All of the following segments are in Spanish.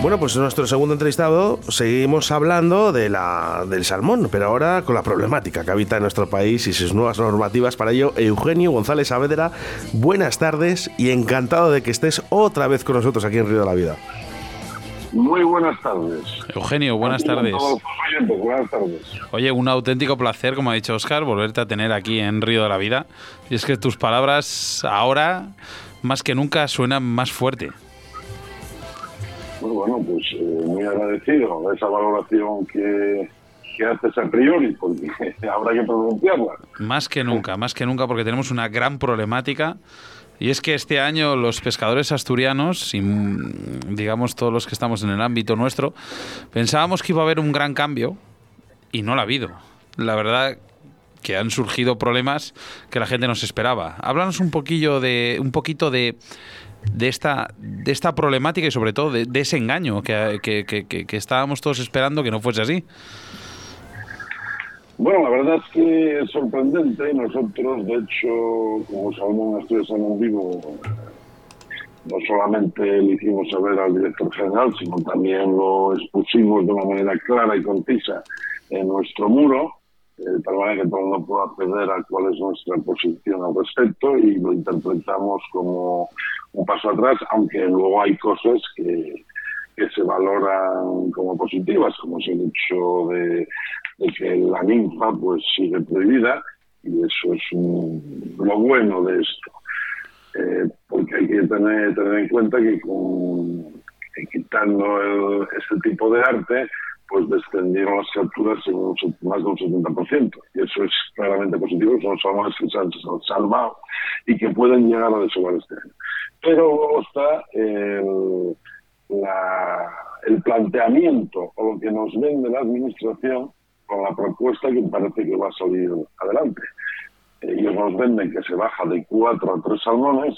Bueno, pues en nuestro segundo entrevistado seguimos hablando de la, del salmón, pero ahora con la problemática que habita en nuestro país y sus nuevas normativas. Para ello, Eugenio González Saavedra, buenas tardes y encantado de que estés otra vez con nosotros aquí en Río de la Vida. Muy buenas tardes. Eugenio, buenas tardes. buenas tardes. Oye, un auténtico placer, como ha dicho Oscar, volverte a tener aquí en Río de la Vida. Y es que tus palabras ahora, más que nunca, suenan más fuerte. Muy bueno, pues eh, muy agradecido de esa valoración que, que haces a priori, porque habrá que pronunciarla. Más que nunca, más que nunca, porque tenemos una gran problemática. Y es que este año los pescadores asturianos, y mm, digamos todos los que estamos en el ámbito nuestro, pensábamos que iba a haber un gran cambio y no lo ha habido. La verdad que han surgido problemas que la gente no se esperaba. Háblanos un poquillo de un poquito de de esta, de esta problemática y sobre todo de, ese engaño que, que, estábamos todos esperando que no fuese así. Bueno, la verdad es que es sorprendente. Nosotros, de hecho, como sabemos en Estudios en Vivo, no solamente le hicimos saber al director general, sino también lo expusimos de una manera clara y concisa en nuestro muro, de tal manera que todo el mundo pueda acceder a cuál es nuestra posición al respecto y lo interpretamos como un paso atrás, aunque luego hay cosas que, que se valoran como positivas, como es el hecho de, que la ninfa pues sigue prohibida y eso es lo bueno de esto. Eh, porque hay que tener, tener en cuenta que con quitando este tipo de arte, pues descendieron las capturas en más de un 70%. Y eso es claramente positivo, son salmones que se han salvado y que pueden llegar a desovar este año. Pero luego está el, el planteamiento o lo que nos vende la Administración con la propuesta que parece que va a salir adelante. Ellos nos venden que se baja de cuatro a tres salmones,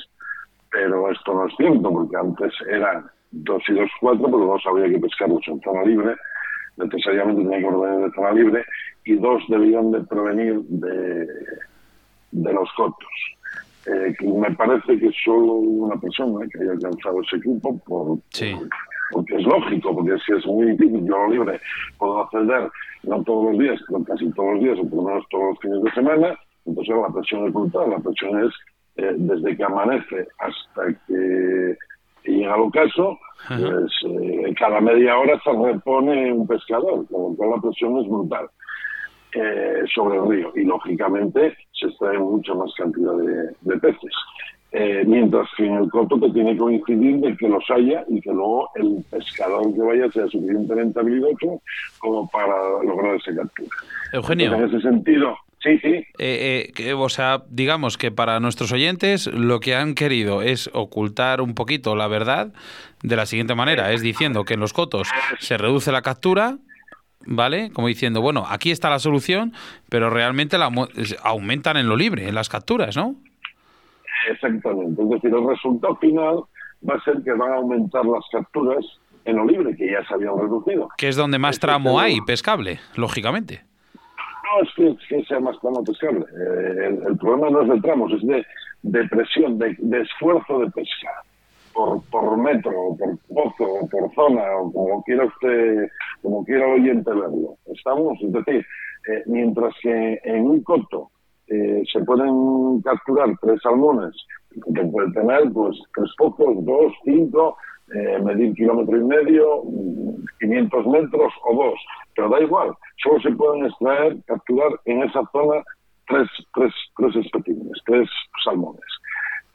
pero esto no es cierto, porque antes eran dos y dos cuatro, pero dos había que pescarlos en zona libre, necesariamente tenía que provenir de zona libre, y dos debían de provenir de, de los cotos. Eh, me parece que solo una persona que haya alcanzado ese equipo, por, porque es lógico, porque si es muy difícil, yo lo libre puedo acceder, no todos los días, pero casi todos los días, o por lo menos todos los fines de semana, entonces la presión es brutal, la presión es eh, desde que amanece hasta que llega el ocaso, pues eh, cada media hora se repone un pescador, con lo cual la presión es brutal. Eh, sobre el río y lógicamente se extrae mucha más cantidad de, peces. Eh, mientras que en el coto te tiene que coincidir de que los haya y que luego el pescador que vaya sea suficientemente habilidoso como para lograr esa captura. Eugenio. en ese sentido, Sí, sí. Eh, o sea, digamos que para nuestros oyentes lo que han querido es ocultar un poquito la verdad de la siguiente manera, es diciendo que en los cotos se reduce la captura ¿vale? Como diciendo, bueno, aquí está la solución, pero realmente la, aumentan en lo libre, en las capturas, ¿no? Exactamente. Es decir, el resultado final va a ser que van a aumentar las capturas en lo libre, que ya se habían reducido. Que es donde más tramo hay pescable, lógicamente. No es que, sea más tramo pescable. Eh, el, problema no es de tramos, es de, de presión, de, esfuerzo de pesca por, por metro, por pozo, por zona, o como quiera usted, como quiera oyente verlo. Estamos, es decir, eh, mientras que en un coto eh, se pueden capturar tres salmones, que puede tener pues tres pozos, dos, cinco, eh, medir kilómetro y medio, 500 metros o dos, pero da igual, solo se pueden extraer, capturar en esa zona tres, tres, tres especímenes, tres salmones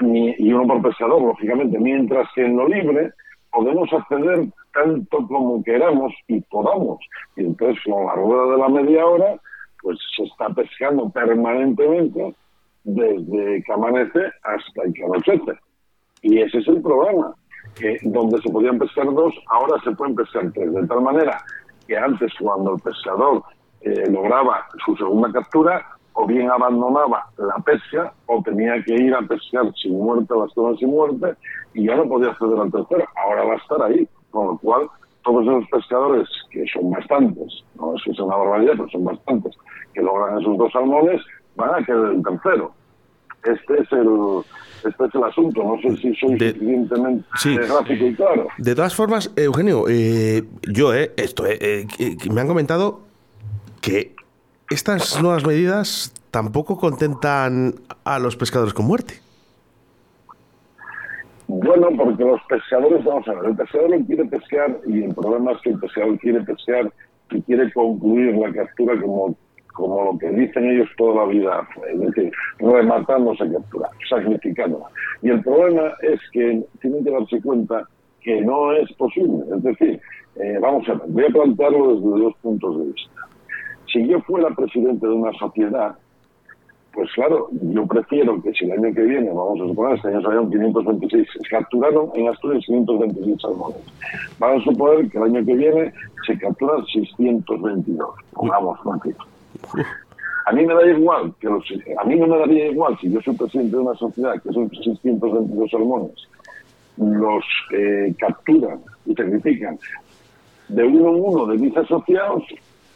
y uno por pescador, lógicamente, mientras que en lo libre podemos acceder tanto como queramos y podamos. Y entonces con la rueda de la media hora, pues se está pescando permanentemente desde que amanece hasta que anochece. Y ese es el problema, que donde se podían pescar dos, ahora se pueden pescar tres, de tal manera que antes cuando el pescador eh, lograba su segunda captura, o bien abandonaba la pesca o tenía que ir a pescar sin muerte a las zonas sin muerte y ya no podía acceder al tercero. Ahora va a estar ahí, con lo cual todos esos pescadores, que son bastantes, no es que sea una barbaridad, pero son bastantes, que logran esos dos salmones, van a quedar en tercero. Este es el este es el asunto. No sé si soy suficientemente gráfico y claro. De todas formas, Eugenio, eh, yo, eh, esto, eh, me han comentado que estas nuevas medidas tampoco contentan a los pescadores con muerte. Bueno, porque los pescadores, vamos a ver, el pescador quiere pescar y el problema es que el pescador quiere pescar y quiere concluir la captura como como lo que dicen ellos toda la vida, es decir, rematando sacrificándola. Y el problema es que tienen que darse cuenta que no es posible. Es decir, eh, vamos a ver, voy a plantearlo desde dos puntos de vista. Si yo fuera presidente de una sociedad, pues claro, yo prefiero que si el año que viene, vamos a suponer, este año salieron 526, se capturaron en Asturias 526 salmones. Vamos a suponer que el año que viene se capturan 622, pongamos, tranquilo. A mí me da igual, que los, a mí no me daría igual si yo soy presidente de una sociedad que son 622 salmones, los eh, capturan y sacrifican de uno en uno de mis asociados,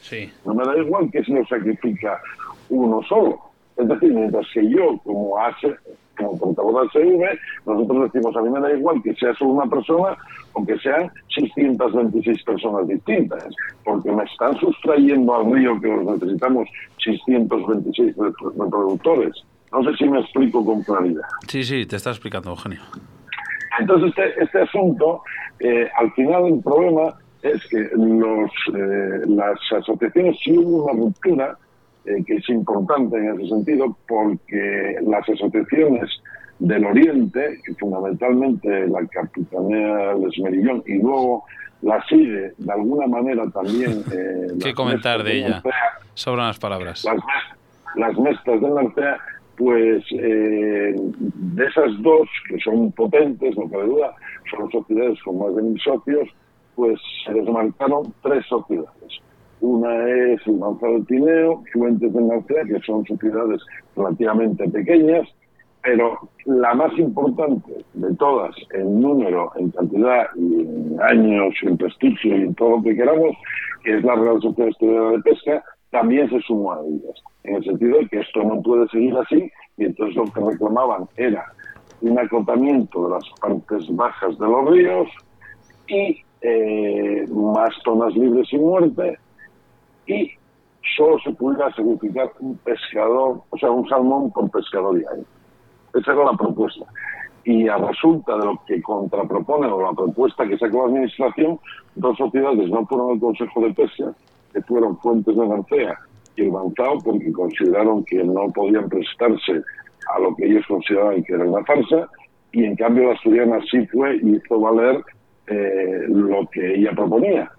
sí. no me da igual que si lo sacrifica uno solo. Es decir, mientras que yo, como hace, como portavoz del CV, nosotros decimos, a mí me da igual que sea solo una persona o que sean 626 personas distintas, porque me están sustrayendo al río que los necesitamos 626 reproductores. No sé si me explico con claridad. Sí, sí, te está explicando, Eugenio. Entonces, este, este asunto, eh, al final el problema es que los, eh, las asociaciones, si hubo una ruptura, eh, que es importante en ese sentido porque las asociaciones del Oriente, que fundamentalmente la capitanea del Esmerillón y luego la sigue de alguna manera también... Eh, ¿Qué comentar de, ella? Sobran las palabras. Las, las mestas de Narcea, pues eh, de esas dos, que son potentes, no cabe duda, son sociedades con más de mil socios, pues se desmarcaron tres sociedades una es el Manzano Tineo, Fuentes de Narcea, que son sociedades relativamente pequeñas, pero la más importante de todas en número, en cantidad y en años, en prestigio y en todo lo que queramos, que es la Real Sociedad Estudiada de Pesca, también se sumó a ellas, en el sentido de que esto no puede seguir así, y entonces lo que reclamaban era un acotamiento de las partes bajas de los ríos y eh, más zonas libres y muerte, y solo se pudiera sacrificar un pescador, o sea, un salmón por pescador diario. Esa era la propuesta. Y a resulta de lo que contrapropone o la propuesta que sacó la Administración, dos sociedades no fueron al Consejo de Pesca, que fueron Fuentes de García y el Bancao, porque consideraron que no podían prestarse a lo que ellos consideraban que era una farsa, y en cambio la Asturiana sí fue y hizo valer eh, lo que ella proponía,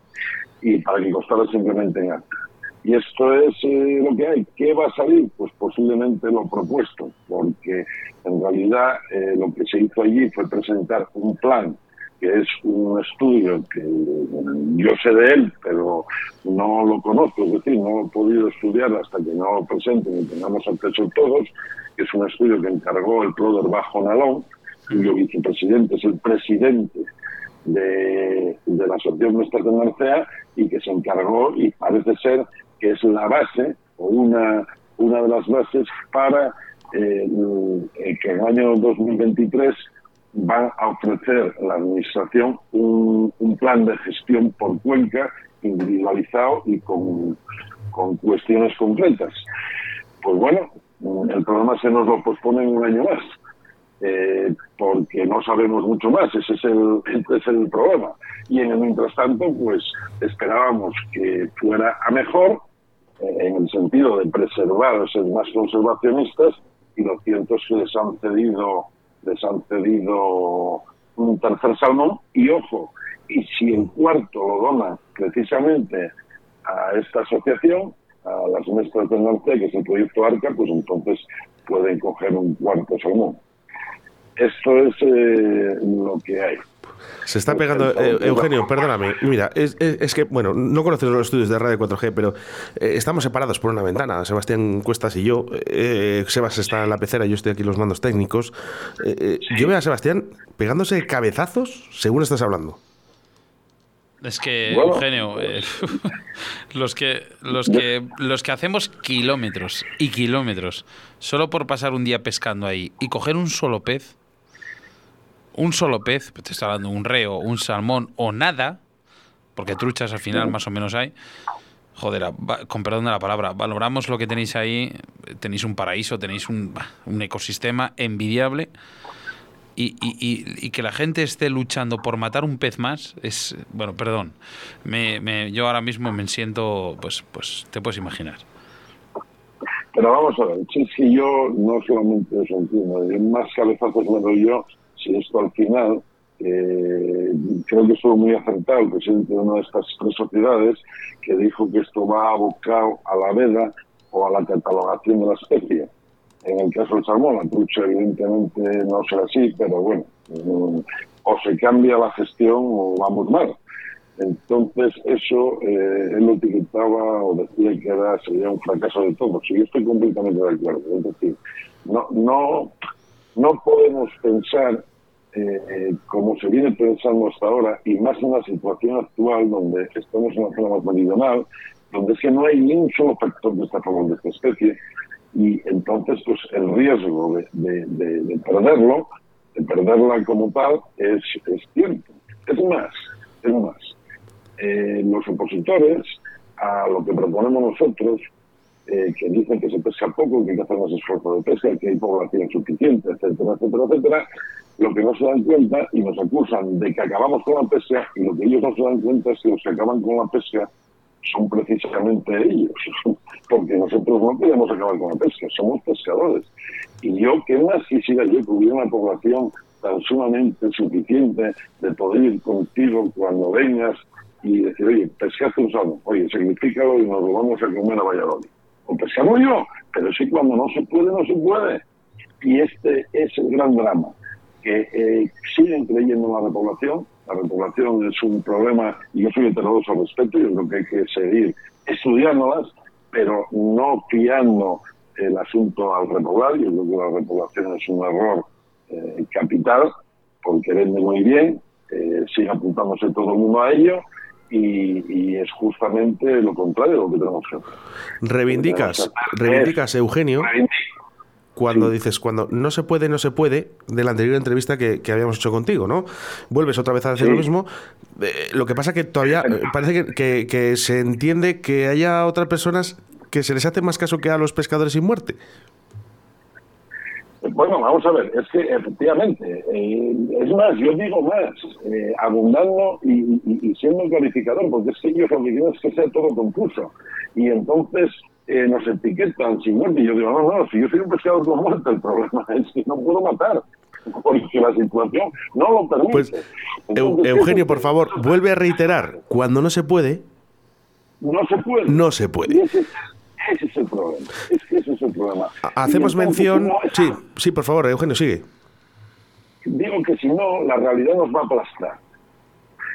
y para que costara simplemente en acta. Y esto es eh, lo que hay. ¿Qué va a salir? Pues posiblemente lo propuesto, porque en realidad eh, lo que se hizo allí fue presentar un plan que es un estudio que yo sé de él, pero no lo conozco, es decir, no he podido estudiar hasta que no lo presenten y tengamos acceso todos, que es un estudio que encargó el Ploder Bajo Nalón, cuyo vicepresidente es el presidente de, la Asociación Nuestra de Narcea y que se encargó y parece ser que es la base o una, una de las bases para eh, que en el año 2023 va a ofrecer la Administración un, plan de gestión por cuenca individualizado y con, con cuestiones concretas. Pues bueno, el programa se nos lo pospone un año más. Eh, porque no sabemos mucho más, ese es el, problema. Y en el mientras tanto, pues esperábamos que fuera a mejor, eh, en el sentido de preservar, ser más conservacionistas, y lo cierto es que les han cedido, les han cedido un tercer salmón, y ojo, y si el cuarto lo dona precisamente a esta asociación, a las muestras de norte, que es el proyecto ARCA, pues entonces pueden coger un cuarto salmón. Esto es eh, lo que hay. Se está pegando, eh, Eugenio, perdóname. Mira, es, que, bueno, no conoces los estudios de Radio 4G, pero eh, estamos separados por una ventana. Sebastián Cuestas y yo. Sebas está en la pecera, yo estoy aquí los mandos técnicos. Yo veo a Sebastián pegándose cabezazos según estás hablando. Es que, Eugenio, eh, los, que, los, que, los que hacemos kilómetros y kilómetros solo por pasar un día pescando ahí y coger un solo pez, un solo pez, pues te está hablando un reo, un salmón o nada, porque truchas al final más o menos hay, joder, con perdón de la palabra, valoramos lo que tenéis ahí, tenéis un paraíso, tenéis un, un ecosistema envidiable y, que la gente esté luchando por matar un pez más es, bueno, perdón, me, yo ahora mismo me siento, pues, pues te puedes imaginar. Pero vamos a ver, si, yo no solamente eso entiendo, más cabezazos me doy yo, si esto al final, eh, creo que estuvo muy acertado el presidente de una de estas tres sociedades que dijo que esto va abocado a la veda o a la catalogación de la especie en el caso del salmón, la trucha evidentemente no será así, pero bueno, mm, o se cambia la gestión o vamos mal. Entonces eso eh, él lo etiquetaba o decía que era, sería un fracaso de todos. Y yo estoy completamente de acuerdo. Es decir, no, no, no podemos pensar eh, como se viene pensando hasta ahora, y más en la situación actual donde estamos en la zona más meridional, donde es que no hay ni un solo factor que está a de esta especie, y entonces pues el riesgo de, de, perderlo, de perderla como tal, es, es cierto. Es más, es más. Eh, los opositores a lo que proponemos nosotros, eh, que dicen que se pesca poco, que hay que hacer más esfuerzo de pesca, que hay población suficiente, etcétera, etcétera, etcétera, lo que no se dan cuenta y nos acusan de que acabamos con la pesca y lo que ellos no se dan cuenta es que los que acaban con la pesca son precisamente ellos, porque nosotros no podemos acabar con la pesca, somos pescadores. Y yo, ¿qué más quisiera yo que hubiera una población tan sumamente suficiente de poder ir contigo cuando vengas y decir, oye, pescaste un salmón, oye, sacrifícalo y nos lo vamos a comer a Valladolid. O pescamos yo, pero sí cuando no se puede, no se puede. Y este es el gran drama, que eh, siguen creyendo en la repoblación, la repoblación es un problema y yo soy heterodoxo al respecto, yo creo que hay que seguir estudiándolas, pero no fiando el asunto al repoblar, yo creo que la repoblación es un error eh, capital, porque vende muy bien, eh, sigue apuntándose todo el mundo a ello, y, es justamente lo contrario de lo que tenemos que hacer. Reivindicas, reivindicas, Eugenio, cuando dices, cuando no se puede, no se puede, de la anterior entrevista que, habíamos hecho contigo, ¿no? Vuelves otra vez a decir lo mismo. Eh, lo que pasa que todavía eh, parece que, que, se entiende que haya otras personas que se les hace más caso que a los pescadores sin muerte. Bueno, vamos a ver, es que efectivamente, eh, es más, yo digo más, abundando y, siendo clarificador, porque es que ellos lo que quieren es que sea todo confuso. Y entonces eh, nos etiquetan sin muerte. Y yo digo, no, no, si yo soy un pescador con muerte, el problema es que no puedo matar. Porque la situación no lo permite. Pues, Eugenio, por favor, vuelve a reiterar, cuando no se puede... No se puede. No se puede. Ese, es el problema. Es que ese es el problema. Hacemos mención... Sí, sí, por favor, Eugenio, sigue. Digo que si no, la realidad nos va a aplastar.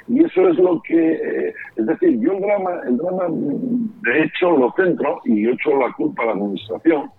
Y eso es lo que, eh, es decir, yo el drama, el drama, de hecho, lo centro y echo la culpa a la administración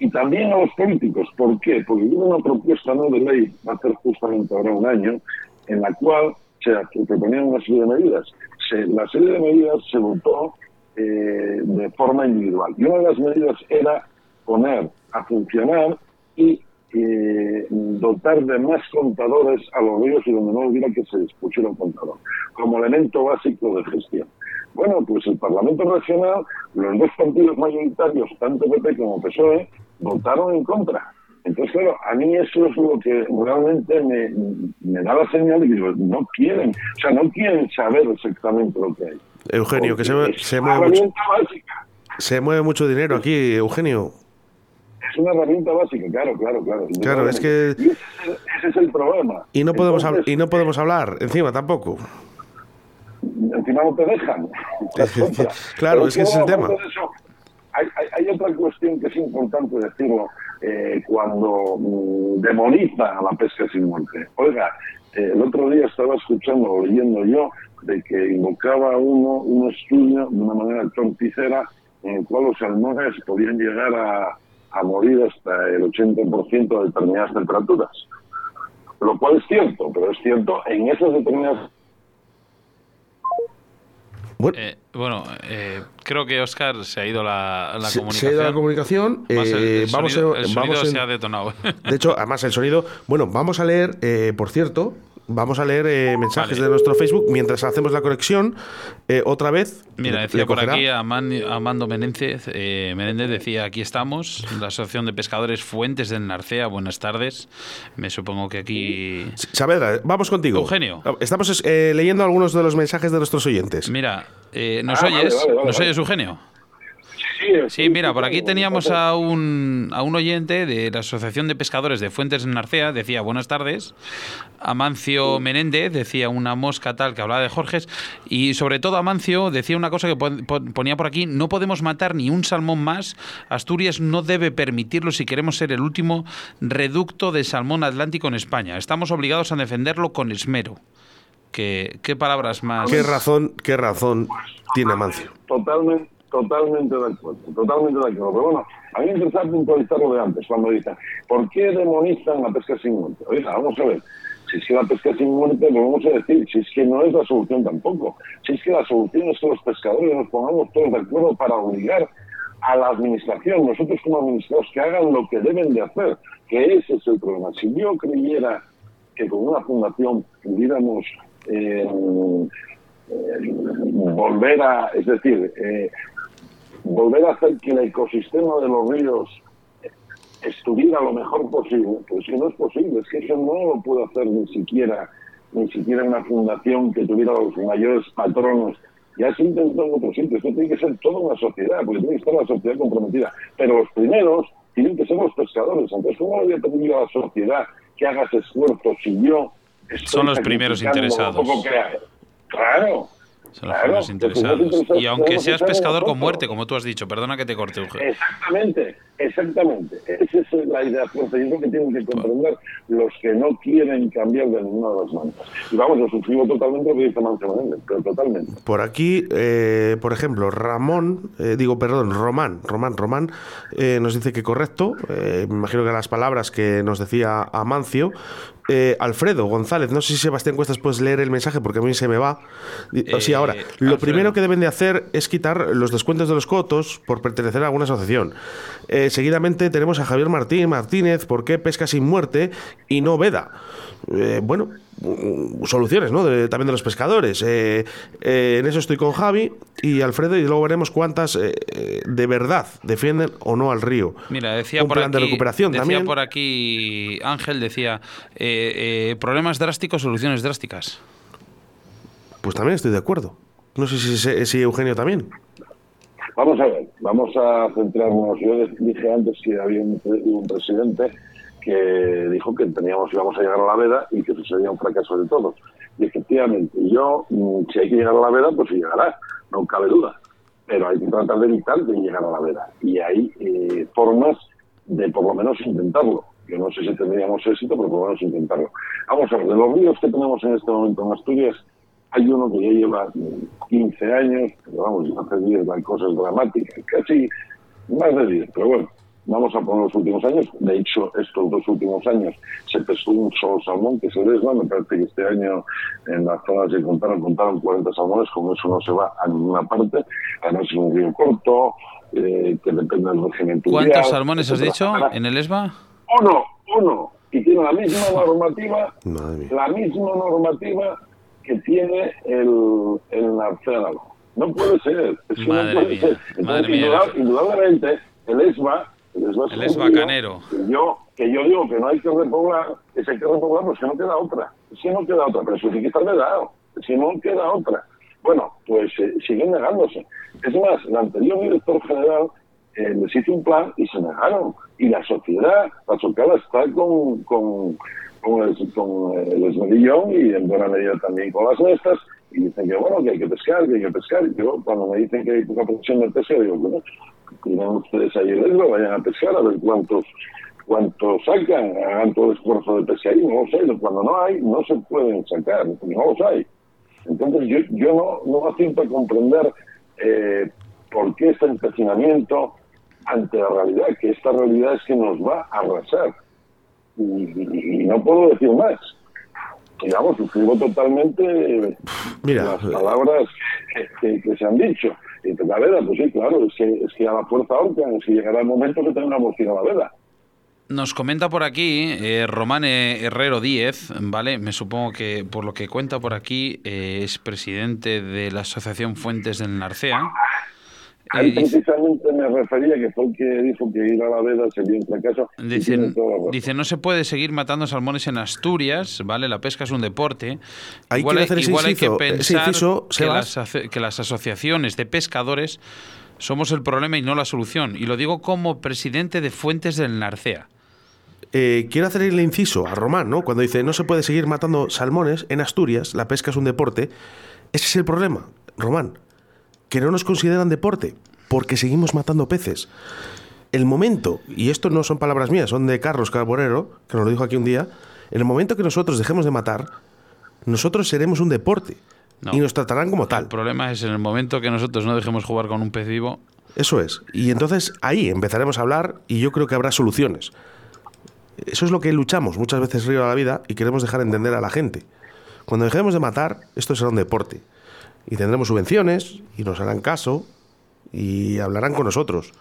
y también a los políticos. ¿Por qué? Porque hubo una propuesta ¿no? de ley, va a ser justamente ahora un año, en la cual se proponían una serie de medidas. la serie de medidas se votó eh, de forma individual. Y una de las medidas era poner a funcionar y eh, dotar de más contadores a los ríos y donde no hubiera que se les pusiera un contador, como elemento básico de gestión. Bueno, pues el Parlamento Regional, los dos partidos mayoritarios, tanto PP como PSOE, votaron en contra. Entonces, claro, a mí eso es lo que realmente me, me da la señal de que no quieren, o sea, no quieren saber exactamente lo que hay. Eugenio, que se, se mueve mucho, se mueve mucho dinero aquí, Eugenio es una herramienta básica, claro, claro, claro. Claro, es que... ese, es el problema. Y no, podemos y no podemos hablar, encima tampoco. Encima no te dejan. claro, es que ese es el tema. hay, hay, otra cuestión que es importante decirlo eh, cuando mm, demoniza a la pesca sin muerte. Oiga, eh, el otro día estaba escuchando o leyendo yo de que invocaba uno un estudio de una manera torticera en el cual los salmones podían llegar a, a morir hasta el 80% de determinadas temperaturas. Lo cual es cierto, pero es cierto en esas determinadas Bueno, eh, bueno eh, creo que Oscar se ha ido la, la se, comunicación. Se ha ido la comunicación. el, eh, vamos sonido, el vamos sonido se ha detonado. De hecho, además el sonido. Bueno, vamos a leer, eh, por cierto, vamos a leer eh, mensajes de nuestro Facebook mientras hacemos la conexión eh, otra vez. Mira, decía le por aquí Aman- Amando Menéndez, eh, Menéndez decía, aquí estamos, la Asociación de Pescadores Fuentes del Narcea, buenas tardes. Me supongo que aquí... Saavedra, vamos contigo. Eugenio. Estamos eh, leyendo algunos de los mensajes de nuestros oyentes. Mira, eh, ¿nos Ah, vale, oyes? vale, vale, ¿Nos vale. oyes, Eugenio? Sí, Sí, mira, por aquí teníamos a un, a un oyente de la Asociación de Pescadores de Fuentes en Narcea, decía buenas tardes. Amancio Menéndez decía una mosca tal que hablaba de Jorges. Y sobre todo Amancio decía una cosa que pon- pon- ponía por aquí, no podemos matar ni un salmón más. Asturias no debe permitirlo si queremos ser el último reducto de salmón atlántico en España. Estamos obligados a defenderlo con esmero. ¿Qué, qué palabras más? ¿Qué razón, qué razón tiene Amancio? Totalmente, totalmente de acuerdo, totalmente de acuerdo. Pero bueno, a mí me interesa puntualizar lo de antes, cuando dicen, ¿por qué demonizan la pesca sin muerte? Oiga, vamos a ver, si es que la pesca sin muerte, volvemos a decir, si es que no es la solución tampoco, si es que la solución es que los pescadores nos pongamos todos de acuerdo para obligar a la administración, nosotros como administrados, que hagan lo que deben de hacer, que ese es el problema. Si yo creyera que con una fundación pudiéramos eh, eh, volver a, es decir, eh, volver a hacer que el ecosistema de los ríos estuviera lo mejor posible, pues que no es posible, es que eso no lo puede hacer ni siquiera ni siquiera una fundación que tuviera los mayores patronos. Ya se intentó en otros sitios, esto tiene que ser toda una sociedad, porque tiene que estar la sociedad comprometida. Pero los primeros tienen que ser los pescadores. Entonces, ¿cómo le voy a pedir a la sociedad que haga ese esfuerzo si yo estoy Son los primeros lo interesados. hay? Claro, Son los Claro, los interesados. Y aunque seas pescador con muerte, como tú has dicho, perdona que te corte, Eugenio. Exactamente, exactamente. Esa es la idea fuerte. Y es lo que tienen que comprender los que no quieren cambiar de ninguna de las maneras. Y vamos, yo suscribo totalmente lo que dice Mancio Menéndez, pero totalmente. Por aquí, eh, por ejemplo, Ramón, eh, digo, perdón, Román, Román, Román, eh, nos dice que correcto, eh, me imagino que las palabras que nos decía Amancio. Eh, Alfredo González, no sé si Sebastián Cuestas puedes leer el mensaje porque a mí se me va. O sí, Eh, ahora, lo Alfredo. primero que deben de hacer es quitar los descuentos de los cotos por pertenecer a alguna asociación. Eh, seguidamente tenemos a Javier Martín Martínez, ¿por qué pesca sin muerte y no veda? Eh, bueno, mm, soluciones, ¿no? De- también de los pescadores. Eh, eh, en eso estoy con Javi y Alfredo y luego veremos cuántas eh, de verdad defienden o no al río. Mira, decía Un por plan aquí, de recuperación decía también. por aquí Ángel decía problemas drásticos, soluciones drásticas. Pues también estoy de acuerdo. No sé si Eugenio también. Vamos a ver, vamos a centrarnos. Yo dije antes que había un, presidente que dijo que teníamos íbamos a llegar a la veda y que eso sería un fracaso de todos. Y efectivamente, yo, mm, si hay que llegar a la veda, pues llegará, no cabe duda. Pero hay que tratar de evitar de llegar a la veda. Y hay eh, formas de por lo menos intentarlo. Yo no sé si tendríamos éxito, pero por lo menos intentarlo. Vamos a ver, de los ríos que tenemos en este momento en Asturias, hay uno que ya lleva mm, 15 años, pero vamos, hace 10 hay cosas dramáticas, casi más de 10, pero bueno, vamos a poner los últimos años. De hecho, estos dos últimos años se pescó un solo salmón, que es el Esma. Me parece que este año en las zonas que contaron, contaron 40 salmones, con eso no se va a ninguna parte. Además, es un río corto, eh, que depende del régimen ¿Cuántos salmones has dicho en el ESBA? Uno, uno. Y tiene la misma normativa la misma normativa que tiene el, el narcélago. No puede ser. Es Madre no puede mía, ser. madre Entonces, mía. indudab- indudablemente, el ESMA, el ESMA, es El ESMA canero. Que yo, que yo digo que no hay que repoblar, que se hay que repoblar, pues que no queda otra. Que no queda otra, pero eso sí que está vedado. Que no queda otra. Bueno, pues eh, siguen negándose. Es más, el anterior director general eh, les hizo un plan y se negaron. Y la sociedad, la sociedad está con, con, con el, con el esmerillón y en buena medida también con las nuestras y dicen que bueno, que hay que pescar, que hay que pescar. Yo cuando me dicen que hay poca producción de pesca, digo, bueno, tienen ustedes ahí el Ebro, vayan a pescar a ver cuántos cuántos sacan, hagan todo el esfuerzo de pesca ahí, no lo sé, cuando no hay, no se pueden sacar, no los hay. Entonces yo, yo no, no a comprender eh, por qué este empecinamiento ante la realidad, que esta realidad es que nos va a arrasar. Y, y- y no puedo decir más. digamos, suscribo totalmente Mira, las palabras que, que, se han dicho. Y la veda, pues sí, claro, es que, es que a la fuerza ahorcan, es que llegará el momento que tengamos que ir a la veda. Nos comenta por aquí eh, Román Herrero Díez, ¿vale? Me supongo que por lo que cuenta por aquí eh, es presidente de la Asociación Fuentes del Narcea. Ahí precisamente me refería que fue el que dijo que ir a la veda sería un fracaso. dice, no se puede seguir matando salmones en Asturias, ¿vale? La pesca es un deporte. Hay igual, hay, igual hay que pensar que, las, que las asociaciones de pescadores somos el problema y no la solución. Y lo digo como presidente de Fuentes del Narcea. Eh, quiero hacer el inciso a Román, ¿no? Cuando dice no se puede seguir matando salmones en Asturias, la pesca es un deporte. Ese es el problema, Román que no nos consideran deporte, porque seguimos matando peces. El momento, y esto no son palabras mías, son de Carlos Carbonero, que nos lo dijo aquí un día, en el momento que nosotros dejemos de matar, nosotros seremos un deporte y nos tratarán como tal. El problema es en el momento que nosotros no dejemos jugar con un pez vivo. Eso es. Y entonces ahí empezaremos a hablar y yo creo que habrá soluciones. Eso es lo que luchamos muchas veces río a la vida y queremos dejar entender a la gente. Cuando dejemos de matar, esto será un deporte y tendremos subvenciones y nos harán caso y hablarán con nosotros.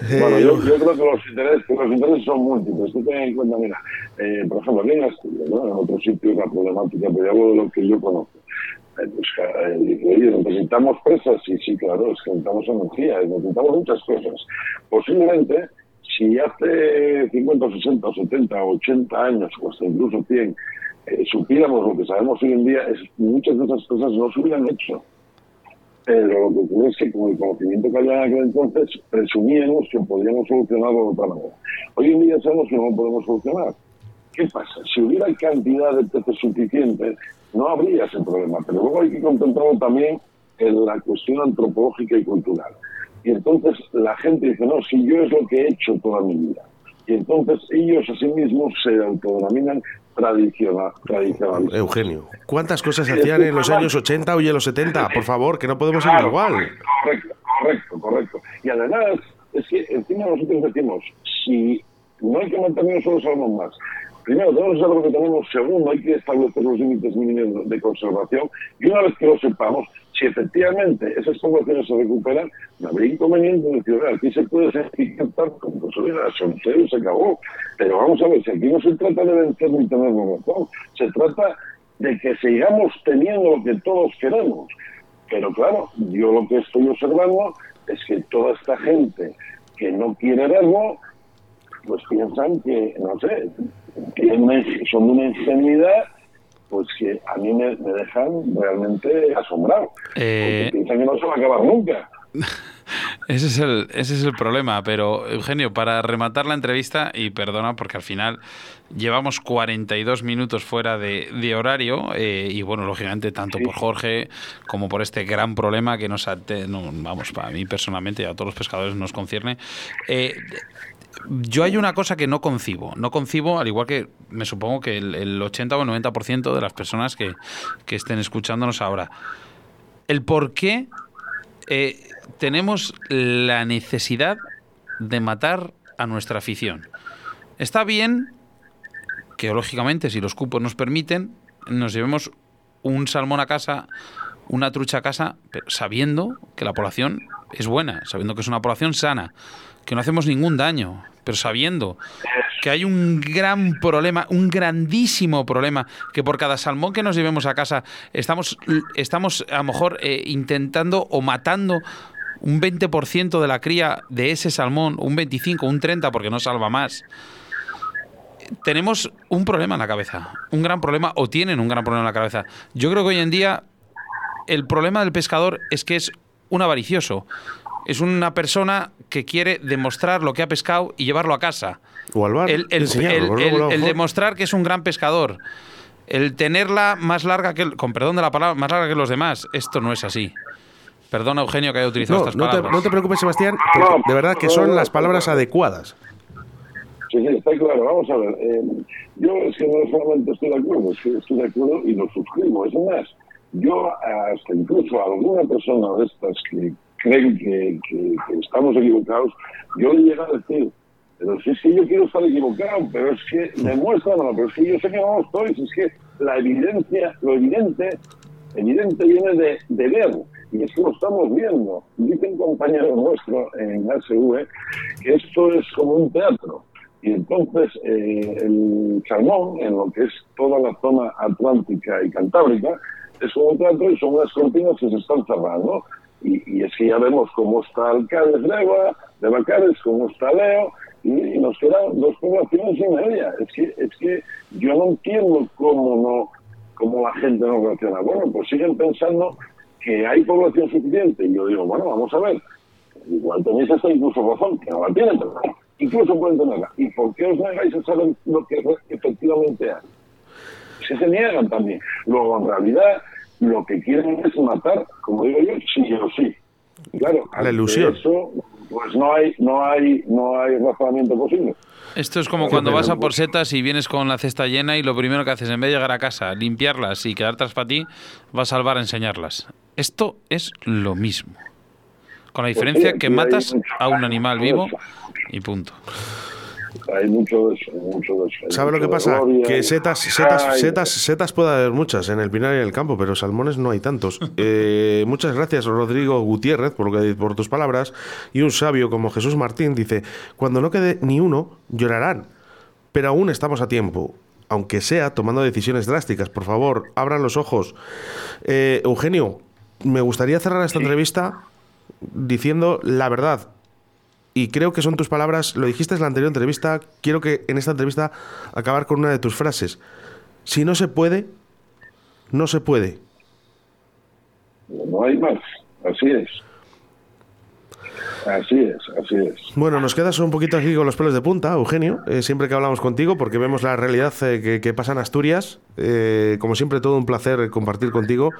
Bueno, yo, yo, creo que los intereses, los intereses son múltiples. Tú ten en cuenta, mira, eh, por ejemplo, aquí en Asturias, ¿no? en otros sitios la problemática, pero hablo de lo que yo conozco. Eh, pues, eh, oye, necesitamos presas, sí, sí, claro, es que necesitamos energía, necesitamos muchas cosas. Posiblemente, si hace 50, 60, 70, 80 años, o hasta incluso 100, eh, supiéramos lo que sabemos hoy en día, es, muchas de esas cosas no se hubieran hecho. Pero lo que ocurre es que con el conocimiento que había en aquel entonces, presumíamos que podríamos solucionarlo de otra manera. Hoy en día sabemos que no podemos solucionar. ¿Qué pasa? Si hubiera cantidad de peces suficiente, no habría ese problema. Pero luego hay que contemplarlo también en la cuestión antropológica y cultural. Y entonces la gente dice, no, si yo es lo que he hecho toda mi vida. Y entonces ellos a sí mismos se autodenominan tradicional, tradicional. Eugenio, ¿cuántas cosas hacían en los años 80 o en los 70? Por favor, que no podemos ir igual. Correcto, correcto, correcto. Y además, es que encima nosotros decimos, si no hay que mantener solo sabemos más. Primero, tenemos que saber lo que tenemos. Segundo, hay que establecer los límites mínimos de conservación. Y una vez que lo sepamos, si efectivamente esas poblaciones se recuperan, no habría inconveniente en decir, aquí se puede pues oiga, son y se acabó. Pero vamos a ver, si aquí no se trata de vencer ni tener razón, se trata de que sigamos teniendo lo que todos queremos. Pero claro, yo lo que estoy observando es que toda esta gente que no quiere verlo, pues piensan que, no sé, que son una ingenuidad pues que a mí me, dejan realmente asombrado. Eh... piensan que no se va a acabar nunca. Ese es, el, ese es el problema, pero Eugenio, para rematar la entrevista, y perdona porque al final llevamos 42 minutos fuera de, de horario, eh, y bueno, lógicamente tanto por Jorge como por este gran problema que nos, no, vamos, para mí personalmente y a todos los pescadores nos concierne. Eh, yo hay una cosa que no concibo. No concibo, al igual que me supongo que el, 80 o el 90% de las personas que, estén escuchándonos ahora. El por qué eh, tenemos la necesidad de matar a nuestra afición. Está bien que, lógicamente, si los cupos nos permiten, nos llevemos un salmón a casa, una trucha a casa, pero sabiendo que la población es buena, sabiendo que es una población sana que no hacemos ningún daño, pero sabiendo que hay un gran problema, un grandísimo problema, que por cada salmón que nos llevemos a casa estamos, estamos a lo mejor eh, intentando o matando un 20% de la cría de ese salmón, un 25, un 30, porque no salva más. Tenemos un problema en la cabeza, un gran problema, o tienen un gran problema en la cabeza. Yo creo que hoy en día el problema del pescador es que es un avaricioso es una persona que quiere demostrar lo que ha pescado y llevarlo a casa. O al bar, el, demostrar que es un gran pescador. El tenerla más larga que, con perdón de la palabra, más larga que los demás. Esto no es así. Perdona, Eugenio, que haya utilizado estas no palabras. no te preocupes, Sebastián, de verdad que son las palabras adecuadas. Sí, sí, está claro. Vamos a ver. Eh, yo es que no solamente estoy de acuerdo, es que estoy de acuerdo y lo suscribo. Es más, yo hasta incluso alguna persona de estas que creen que, estamos equivocados, yo le llego a decir, Pero si es que yo quiero estar equivocado, pero es que demuéstramelo, pero es que yo sé que no lo estoy, si es que la evidencia, lo evidente, evidente viene de, de ver, y es que lo estamos viendo. Dice un compañero nuestro en ASV que esto es como un teatro. Y entonces eh, el salmón, en lo que es toda la zona atlántica y cantábrica, es un teatro y son unas cortinas que se están cerrando. Y, es que ya vemos cómo está Alcádes de Agua, de Bacares, cómo está Leo, y, nos quedan dos poblaciones y media. Es que, es que yo no entiendo cómo no cómo la gente no reacciona. Bueno, pues siguen pensando que hay población suficiente. Y yo digo, bueno, vamos a ver, igual tenéis hasta incluso razón, que no la tienen, pero incluso pueden tenerla. ¿Y por qué os negáis a saber lo que efectivamente hay? Si se niegan también. Luego, en realidad, lo que quieren es matar, como digo yo, sí o sí. Claro, la ilusión. Eso, pues no hay, no hay, no hay razonamiento posible. Esto es como cuando vas a por setas y vienes con la cesta llena y lo primero que haces, en vez de llegar a casa, limpiarlas y quedártelas para ti, vas a salvar a enseñarlas. Esto es lo mismo. Con la pues diferencia que matas a un animal vivo y punto. Hay mucho de eso, mucho de eso. ¿Sabe lo que pasa? que setas, setas, setas, setas puede haber muchas en el Pinar y en el campo, pero salmones no hay tantos. Eh, muchas gracias, Rodrigo Gutiérrez, por, lo que, por tus palabras. Y un sabio como Jesús Martín dice: Cuando no quede ni uno, llorarán. Pero aún estamos a tiempo aunque sea tomando decisiones drásticas. Por favor, abran los ojos. Eh, Eugenio, me gustaría cerrar esta entrevista diciendo la verdad y creo que son tus palabras, lo dijiste en la anterior entrevista, quiero que en esta entrevista acabar con una de tus frases. Si no se puede, no se puede. No hay más, así es. Así es, así es. Bueno, nos quedas un poquito aquí con los pelos de punta, Eugenio, eh, siempre que hablamos contigo, porque vemos la realidad eh, que, pasa en Asturias. Eh, como siempre, todo un placer compartir contigo.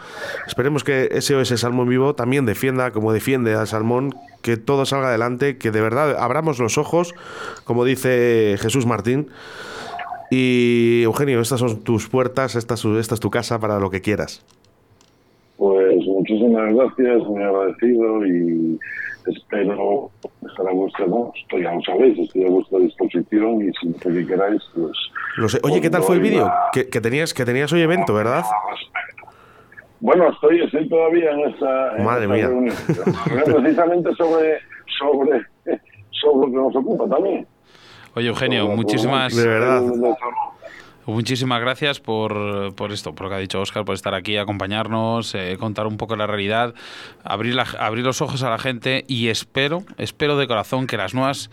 Esperemos que SOS Salmón Vivo también defienda, como defiende al salmón, que todo salga adelante, que de verdad abramos los ojos, como dice Jesús Martín. Y Eugenio, estas son tus puertas, esta, esta es tu casa para lo que quieras. Pues muchísimas gracias, muy agradecido y espero estar a vuestra, no, estoy, ya lo sabéis, estoy a vuestra disposición y siempre que queráis, pues... Lo sé. Oye, ¿qué tal fue el vídeo? Que, tenías, que tenías hoy evento, ¿verdad? Bueno, estoy, estoy todavía en esa, Madre mía. reunión. precisamente sobre, sobre, sobre lo que nos ocupa también. Oye, Eugenio, muchísimas... De verdad. Muchísimas gracias por, por, esto, por lo que ha dicho Oscar, por estar aquí, acompañarnos, eh, contar un poco la realidad, abrir, la, abrir los ojos a la gente y espero, espero de corazón que las nuevas,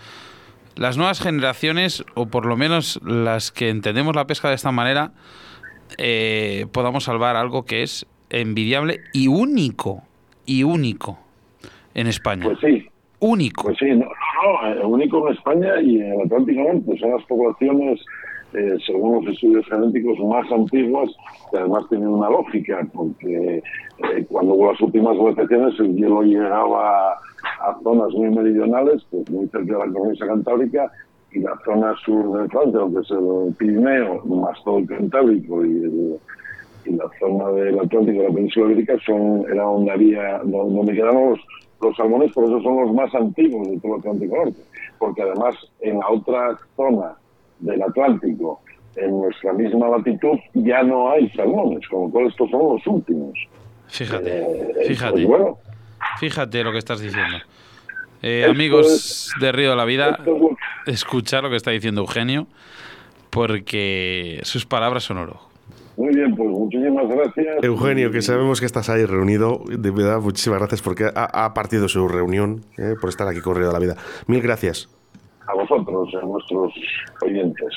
las nuevas generaciones, o por lo menos las que entendemos la pesca de esta manera, eh, podamos salvar algo que es envidiable y único, y único en España. Pues sí. Único. Pues sí, no, no, eh, único en España y en el Atlántico Norte. Son las poblaciones eh, según los estudios genéticos, más antiguas, que además tienen una lógica, porque eh, cuando hubo las últimas glaciaciones el hielo llegaba a zonas muy meridionales, pues muy cerca de la cornisa cantábrica, y la zona sur del Atlántico, que es el Pirineo, más todo el Cantábrico y, la zona del Atlántico, la península ibérica, son, era donde había, donde quedaban los, los salmones, por eso son los más antiguos de todo el Atlántico Norte, porque además en la otra zona del Atlántico en nuestra misma latitud ya no hay salmones, con lo cual estos son los últimos. Fíjate, eh, fíjate. Pues fíjate lo que estás diciendo. Eh, amigos de Río de la Vida, escuchar lo que está diciendo Eugenio, porque sus palabras son oro. Muy bien, pues muchísimas gracias. Eugenio, que sabemos que estás ahí reunido, de verdad, muchísimas gracias porque ha, partido su reunión, eh, por estar aquí con Río de la Vida. Mil gracias a vosotros, a nuestros oyentes.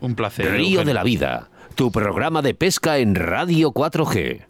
Un placer. Río de la Vida, tu programa de pesca en Radio 4G.